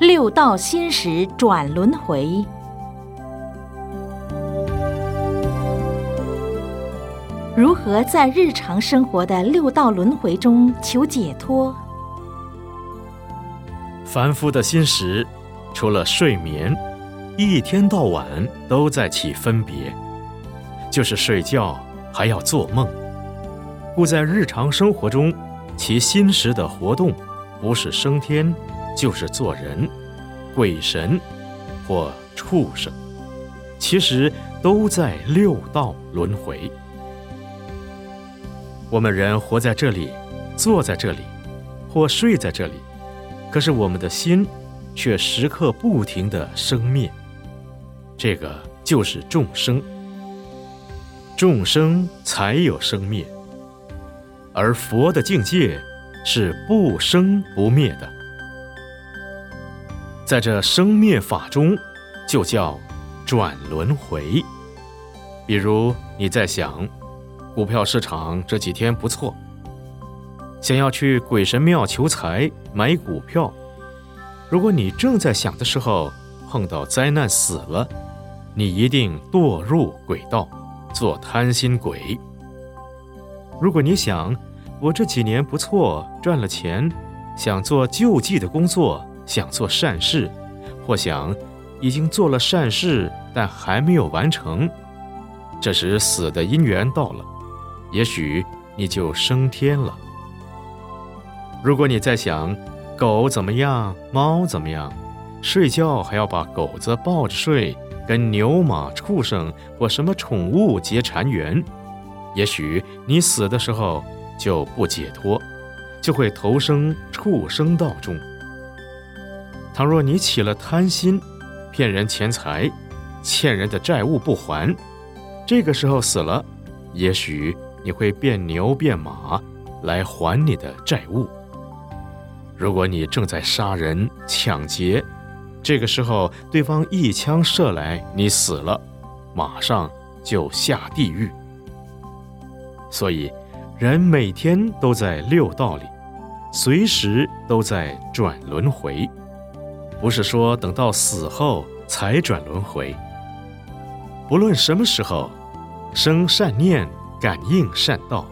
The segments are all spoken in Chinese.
六道心识转轮回，如何在日常生活的六道轮回中求解脱？凡夫的心识，除了睡眠，一天到晚都在起分别，就是睡觉还要做梦，故在日常生活中，其心识的活动不是升天。就是做人、鬼神或畜生，其实都在六道轮回。我们人活在这里，坐在这里，或睡在这里，可是我们的心却时刻不停的生灭。这个就是众生，众生才有生灭，而佛的境界是不生不灭的。在这生灭法中，就叫转轮回。比如你在想，股票市场这几天不错，想要去鬼神庙求财买股票。如果你正在想的时候碰到灾难死了，你一定堕入鬼道，做贪心鬼。如果你想我这几年不错，赚了钱，想做救济的工作。想做善事，或想已经做了善事，但还没有完成，这时死的因缘到了，也许你就升天了。如果你在想狗怎么样，猫怎么样，睡觉还要把狗子抱着睡，跟牛马畜生或什么宠物结缠缘，也许你死的时候就不解脱，就会投生畜生道中。倘若你起了贪心，骗人钱财，欠人的债务不还，这个时候死了，也许你会变牛变马来还你的债务。如果你正在杀人抢劫，这个时候对方一枪射来，你死了，马上就下地狱。所以，人每天都在六道里，随时都在转轮回。不是说等到死后才转轮回。不论什么时候，生善念感应善道，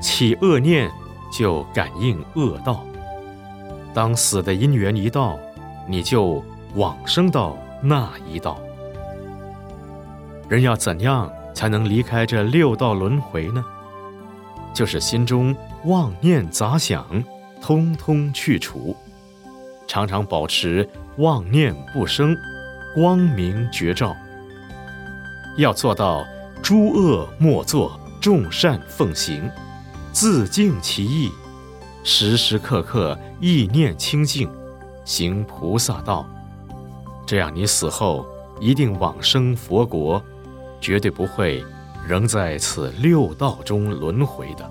起恶念就感应恶道。当死的因缘一到，你就往生到那一道。人要怎样才能离开这六道轮回呢？就是心中妄念杂想，通通去除。常常保持妄念不生，光明觉照。要做到诸恶莫作，众善奉行，自净其意，时时刻刻意念清净，行菩萨道。这样你死后一定往生佛国，绝对不会仍在此六道中轮回的。